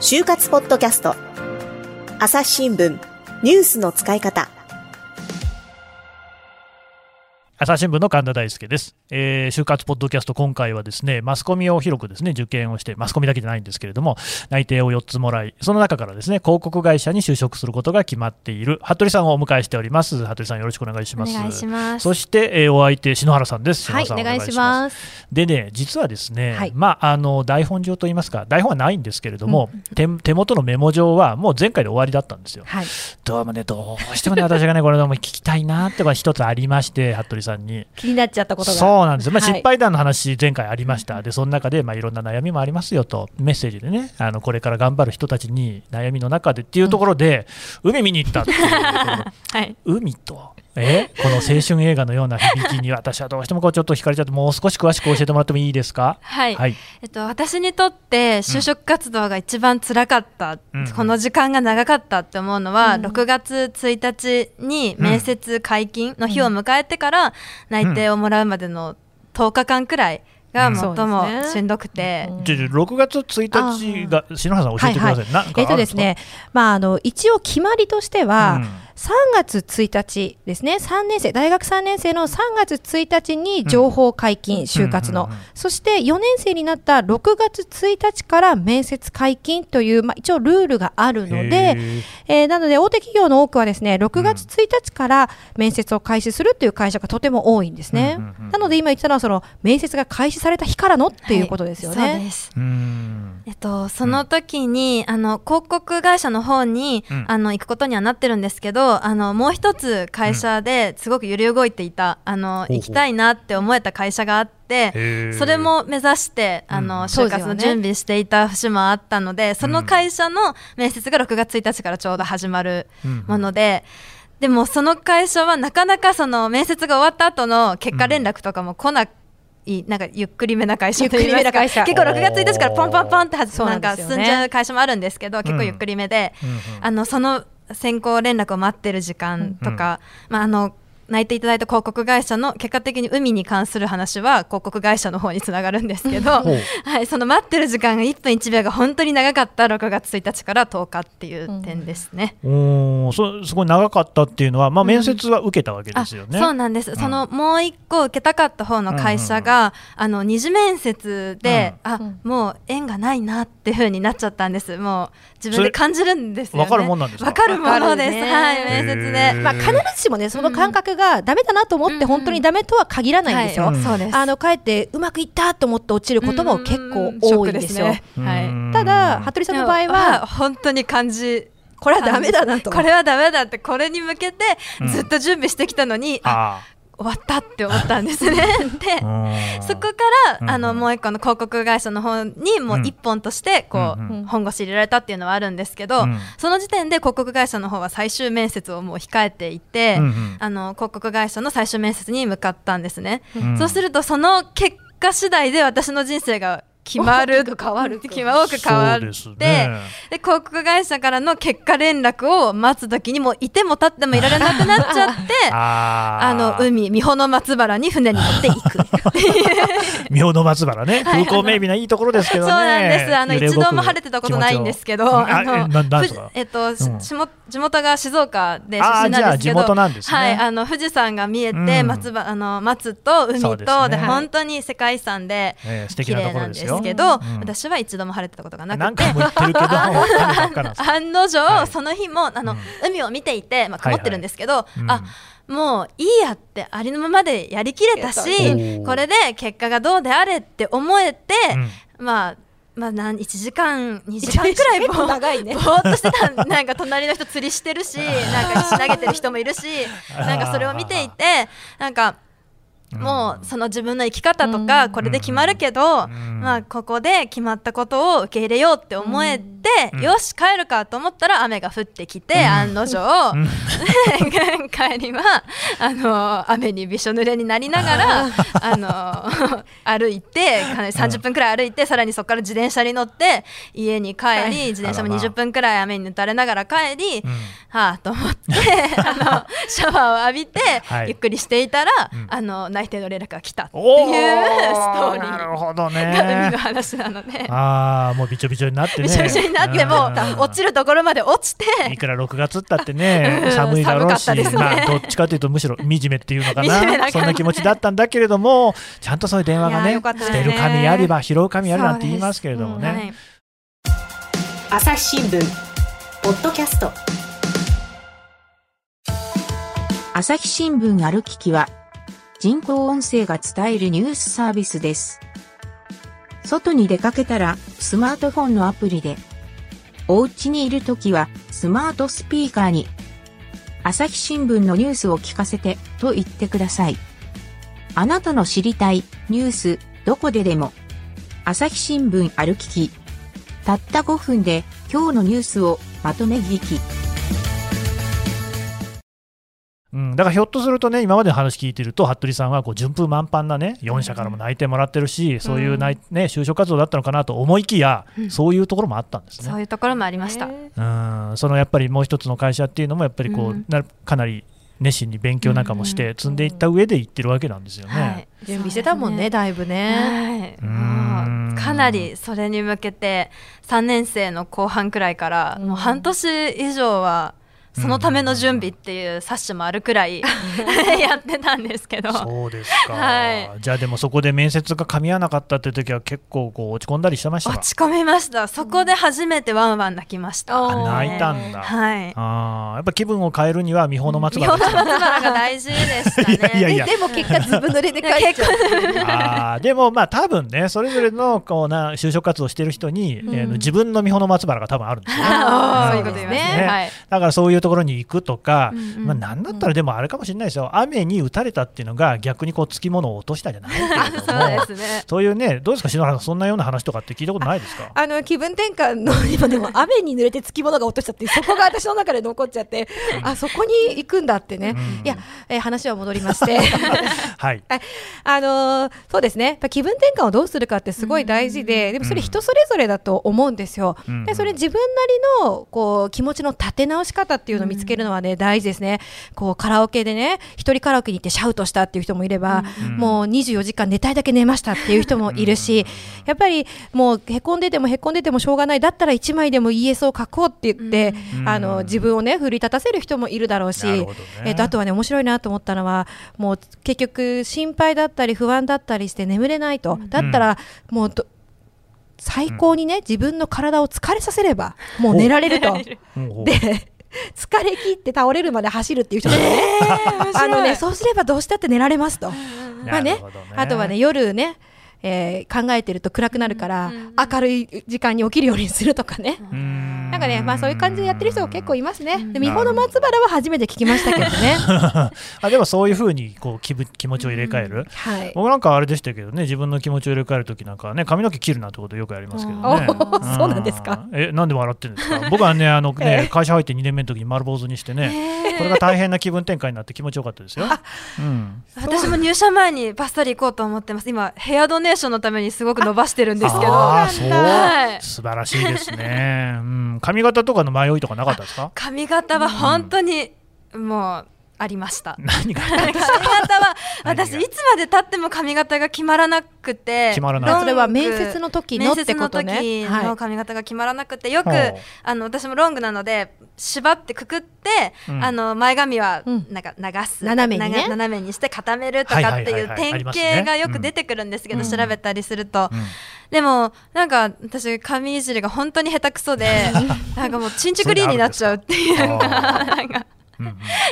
就活ポッドキャスト。朝日新聞ニュースの使い方。朝日新聞の神田大輔です、えー、就活ポッドキャスト、今回はですねマスコミを広くですね受験をして、マスコミだけじゃないんですけれども、内定を4つもらい、その中からですね広告会社に就職することが決まっている服部さんをお迎えしております。服部さん、よろしくお願いします。お願いしますそして、えー、お相手、篠原さんです。はい、お願いします。でね、実はですね、はい、まあ、あの台本上といいますか、台本はないんですけれども、うん、手手元のメモ上はもう前回で終わりだったんですよ。はい、どうもね、どうしてもね、私がね、これでも聞きたいなって一つありまして、服部さんに。気になっちゃったことが。そうなんですよ、まあ、失敗談の話、前回ありました、はい、でその中で、まあ、いろんな悩みもありますよと、メッセージでね、あのこれから頑張る人たちに悩みの中でっていうところで、うん、海見に行ったっていう はい、海と。え？この青春映画のような響きに私はどうしてもこうちょっと惹かれちゃってもう少し詳しく教えてもらってもいいですか？はい、はい、えっと、私にとって就職活動が一番辛かった、うん、この時間が長かったって思うのは、うん、6月1日に面接解禁の日を迎えてから内定をもらうまでの10日間くらいが最もしんどくて、うん。ね、6月1日が篠原さん教えてください、はいはい、えっとですねまああの一応決まりとしては、うん3月1日ですね、3年生、大学3年生の3月1日に情報解禁、うん、就活の、そして4年生になった6月1日から面接解禁という、まあ、一応ルールがあるので、えー、なので大手企業の多くはですね、6月1日から面接を開始するという会社がとても多いんですね。なので今言ったのは、その面接が開始された日からのっていうことですよね。はい、そうです。えっと、その時に、あの広告会社の方に、あの行くことにはなってるんですけど、あのもう一つ会社ですごく揺り動いていた、あの行きたいなって思えた会社があって。それも目指してあの、就活の準備していた節もあったので、その会社の面接が6月1日からちょうど始まるもので、でもその会社はなかなかその面接が終わった後の結果連絡とかも来なくいなんかゆっくりめな会社といいますか結構6月1日からポンポンポンってなんか進んじゃう会社もあるんですけど結構ゆっくりめで、あのその先行連絡を待ってる時間とか、うん、まあ、あの泣いていただいた広告会社の結果的に海に関する話は広告会社の方につながるんですけど、はい、その待ってる時間が1分1秒が本当に長かった6月1日から10日っていう点ですね。うん、おそすごい長かったっていうのは、まあ、面接は受けたわけですよね。うん、そうなんです、うん、そのもう1個受けたかった方の会社が、あの二次面接で、うん、あもう縁がないなっていうふうになっちゃったんです。もう自分で感じるんですよね。わかるもんなんですか？わかるものです、ね、はい面接で。まあ、必ずしもねその感覚がダメだなと思って本当にダメとは限らないんですよ。あのかえってうまくいったと思って落ちることも結構多いんですよ。はい、ただ服部さんの場合は本当に感じこれはダメだなと。これはダメだってこれに向けてずっと準備してきたのに、うん、あ終わったって思ったんですね。であのもう一個の広告会社の方にもう一本としてこう本腰入れられたっていうのはあるんですけどその時点で広告会社の方は最終面接をもう控えていてあの広告会社の最終面接に向かったんですね。そうするとその結果次第で私の人生が決まる。変わる。決ま多く変わってで、ね、広告会社からの結果連絡を待つ時にもいても立ってもいられなくなっちゃって あの海三保の松原に船に乗っていく。三保の松原ね。風光明媚ないいところですけどね、そうなんです。あの一度も晴れてたことないんですけどあのえっと、うん、地元が静岡で出身なんですけど、ね、はいあの富士山が見えて、松あの松と海とで、ね、本当に世界遺産で綺麗なんですよですけど、うん、私は一度も晴れてたことがなくて案 の定、はい、その日もあの、うん、海を見ていて、まあ、曇ってるんですけど、はいはい、あもういいやってありのままでやりきれたしこれで結果がどうであれって思えて、まあまあ、なん1時間2時間くらいぼ長い、ね、ぼーっとしてたなんか隣の人釣りしてるしなんか石投げてる人もいるし なんかそれを見ていてなんかもうその自分の生き方とかこれで決まるけど、まあここで決まったことを受け入れようって思えて、よし帰るかと思ったら雨が降ってきて、案の定、帰りはあの雨にびしょ濡れになりながらあの歩いて30分くらい歩いてさらにそこから自転車に乗って家に帰り自転車も20分くらい雨に打たれながら帰り、はあと思ってあのシャワーを浴びて、ゆっくりしていたら、あの内定の連絡が来たっていうストーリー。なるほどね。海の話な。のでああもうびちょびちょになってね。びちょびちょになってもう落ちるところまで落ちて。いくら6月ったってね寒いだろうし、ね、まあどっちかというとむしろ惨めっていうのかな。そんな気持ちだったんだけれどもちゃんとそういう電話がね捨てる神あれば拾う神あるなんて言いますけれどもね、朝日新聞ポッドキャスト。朝日新聞ある聞きは人工音声が伝えるニュースサービスです。外に出かけたらスマートフォンのアプリで、お家にいるときはスマートスピーカーに、朝日新聞のニュースを聞かせてと言ってください。あなたの知りたいニュースどこででも、朝日新聞ある聞き。たった5分で今日のニュースをまとめ聞き。だからひょっとするとね、今までの話聞いてると、服部さんはこう順風満帆なね、4社からも内定もらってるし、うん、そういう内、ね、就職活動だったのかなと思いきや、うん、そういうところもあったんですね。そういうところもありました。うん、そのやっぱりもう一つの会社っていうのも、やっぱりこう、なかなり熱心に勉強なんかもして積んでいった上で行ってるわけなんですよね。はい、準備してたもんね、だいぶね。はい、かなりそれに向けて3年生の後半くらいからもう半年以上はそのための準備っていう冊子もあるくらい やってたんですけど。そうですか、はい、じゃあでもそこで面接が噛み合わなかったっていう時は結構こう落ち込んだりしてました？落ち込みました。そこで初めてワンワン泣きました、うん、泣いたんだ、はい、あやっぱ気分を変えるには美穂の松原美穂の松原が大事でしたね。いやいやでも結果ずぶ濡れで帰っちゃう あでもまあ多分ねそれぞれのこうな就職活動してる人に、うん、えー、自分の美穂の松原が多分あるんですよね、そういうことですね、はい、だからそういうところに行くとか、うんうん、まあ、なんだったらでもあれかもしれないですよ、雨に打たれたっていうのが逆にこうつきものを落としたじゃないけれども。そう、ね,、そういうね、どうですか、篠原さん、そんなような話とかって聞いたことないですか？あの気分転換の今でも雨に濡れてつきものが落としたって、そこが私の中で残っちゃって、あそこに行くんだってね、うん、いや、えー、話は戻りまして、はい、あのー、そうですね、気分転換をどうするかってすごい大事で、でもそれ、人それぞれだと思うんですよ。でそれ自分なりのこう気持ちの立て直し方っていうのを見つけるのはね、大事ですね。こうカラオケでね、一人カラオケに行ってシャウトしたっていう人もいれば、うん、もう24時間寝たいだけ寝ましたっていう人もいるし、やっぱりもうへこんでてもへこんでてもしょうがない、だったら1枚でも ES を書こうって言って、うん、あの自分をね、奮い立たせる人もいるだろうし、ね、えー、とあとはね、面白いなと思ったのは、もう結局、心配だったり不安だったりして眠れないと、だったらもう最高にね、自分の体を疲れさせれば、もう寝られると。で 疲れ切って倒れるまで走るっていう人がね、あのねそうすればどうしたって寝られますと、まあね、ね。あとはね夜ねえー、考えてると暗くなるから、明るい時間に起きるようにするとかね。なんかね、まあそういう感じでやってる人が結構いますね。で、美穂の松原は初めて聞きましたけどね。あでもそういうふうにこう気分気持ちを入れ替える。はい。僕なんかあれでしたけどね、自分の気持ちを入れ替える時なんかね、髪の毛切るなんてことよくやりますけどね。そうなんですか？え、なんで笑ってるんですか？僕はね、あの ね、会社入って2年目の時に丸坊主にしてね、これが大変な気分転換になって気持ちよかったですよ。うん。私も入社前にバスタリ行こうと思ってます。今ヘアドネーションのためにすごく伸ばしてるんですけど。あそう、はい、素晴らしいですね。うん、髪型とかの迷いとかなかったですか？髪型は本当に、もうありました。何が？髪型は私いつまでたっても髪型が決まらなくて決まらない。それは面接の時のってことね。面接の時の髪型が決まらなくてよく、はい、あの私もロングなので縛ってくくって、うん、あの前髪はなんか流す、うん、斜めに、ね、斜めにして固めるとかっていう典型がよく出てくるんですけど、調べたりすると、でもなんか私髪いじりが本当に下手くそで なんかもうちんちくりんになっちゃうっていう。か。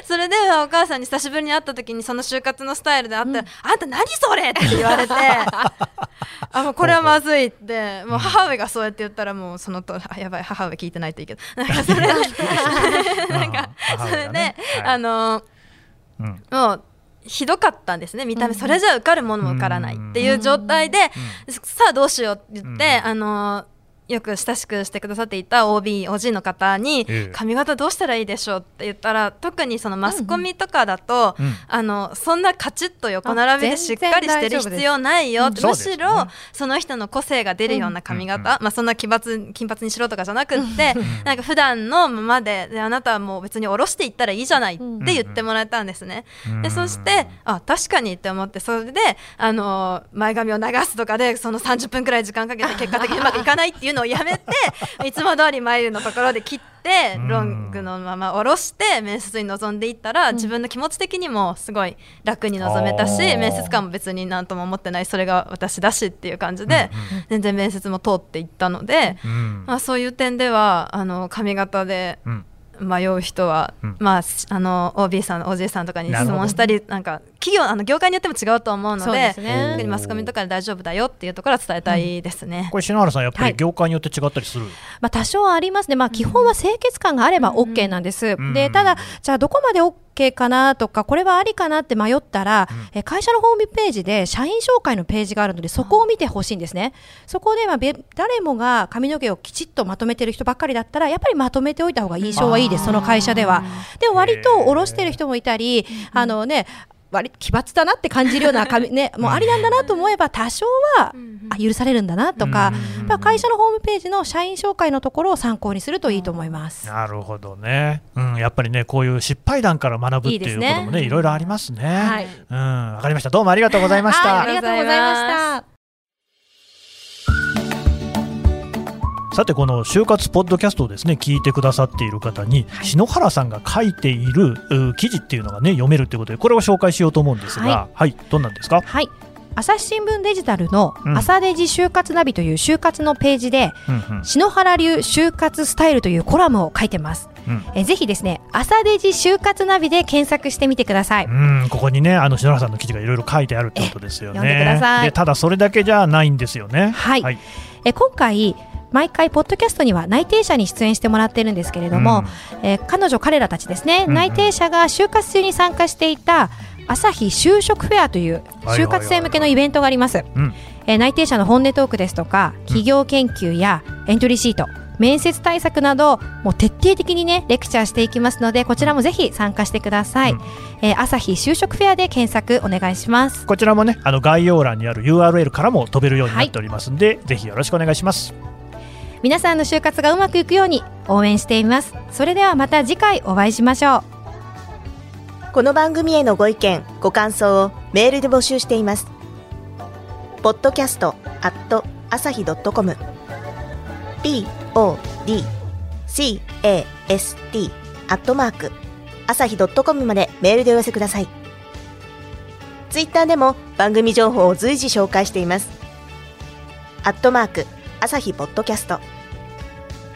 それでお母さんに久しぶりに会った時にその就活のスタイルで会ったら「あんた何それ!」って言われて あもうこれはまずいって。もう母上がそうやって言ったらもうそのとやばい母上聞いてないといいけど。なんかそれなんかそれで、あのもうひどかったんですね見た目、それじゃ受かるものも受からないっていう状態で、さあどうしようって言って、あのよく親しくしてくださっていた OB、OG の方に、髪型どうしたらいいでしょうって言ったら、特にそのマスコミとかだと、うんうん、あのそんなカチッと横並びでしっかりしてる必要ないよ、むしろその人の個性が出るような髪型、まあ、そんな奇抜金髪にしろとかじゃなくって、なんか普段のままでで、あなたはもう別に下ろしていったらいいじゃないって言ってもらえたんですね。でそしてあ確かにって思ってそれであの前髪を流すとかでその30分くらい時間かけて結果的にうまくいかないっていうのをやめて いつも通り眉のところで切って。ロングのまま下ろして面接に臨んでいったら、自分の気持ち的にもすごい楽に臨めたし面接官も別に何とも思ってないそれが私だしっていう感じで、全然面接も通っていったので、まあ、そういう点ではあの髪型で。迷う人は、うん、まああの OB さん OG さんとかに質問したりなんか企業あの業界によっても違うと思うので、ね、マスコミとかで大丈夫だよっていうところは伝えたいですね。うん、これ篠原さんやっぱり業界によって違ったりする？はい、まあ多少ありますね。まあ基本は清潔感があれば OK なんです。うん、でただじゃあどこまで OK かなとかこれはありかなって迷ったら、うん、会社のホームページで社員紹介のページがあるのでそこを見てほしいんですね。そこでは誰もが髪の毛をきちっとまとめてる人ばっかりだったらやっぱりまとめておいた方が印象はいいです。その会社では。でも割と下ろしてる人もいたり、あのね割奇抜だなって感じるような 髪、ね、もうありなんだなと思えば多少は、あ許されるんだなとか、会社のホームページの社員紹介のところを参考にするといいと思います。なるほどね、うん、やっぱりねこういう失敗談から学ぶっていうこともねいろいろありますね。はい、うん、わかりました。どうもありがとうございました。ありがとうございました。さてこの就活ポッドキャストをですね聞いてくださっている方に、はい、篠原さんが書いている記事っていうのがね読めるということでこれを紹介しようと思うんですが、はい、はい、どんなんですか？はい朝日新聞デジタルの朝デジ就活ナビという就活のページで、うん、篠原流就活スタイルというコラムを書いてます。うん、えぜひですね朝デジ就活ナビで検索してみてください。うんここにねあの篠原さんの記事がいろいろ書いてあるってことですよね。読んでください。ただそれだけじゃないんですよね。はい。はい、え今回毎回ポッドキャストには内定者に出演してもらってるんですけれども、うん、えー、彼女彼らたちですね、うんうん、内定者が就活中に参加していた朝日就職フェアという就活生向けのイベントがあります、えー、内定者の本音トークですとか企業研究やエントリーシート、面接対策などもう徹底的にねレクチャーしていきますのでこちらもぜひ参加してください、うん、えー、朝日就職フェアで検索お願いします。こちらもねあの概要欄にある URL からも飛べるようになっておりますので、はい、ぜひよろしくお願いします皆さんの就活がうまくいくように応援しています。それではまた次回お会いしましょう。この番組へのご意見ご感想をメールで募集しています。ポッドキャストアット朝日ドットコム。podcast アットマーク朝日ドットコムまでメールでお寄せください。ツイッターでも番組情報を随時紹介しています。アットマーク朝日ポッドキャスト。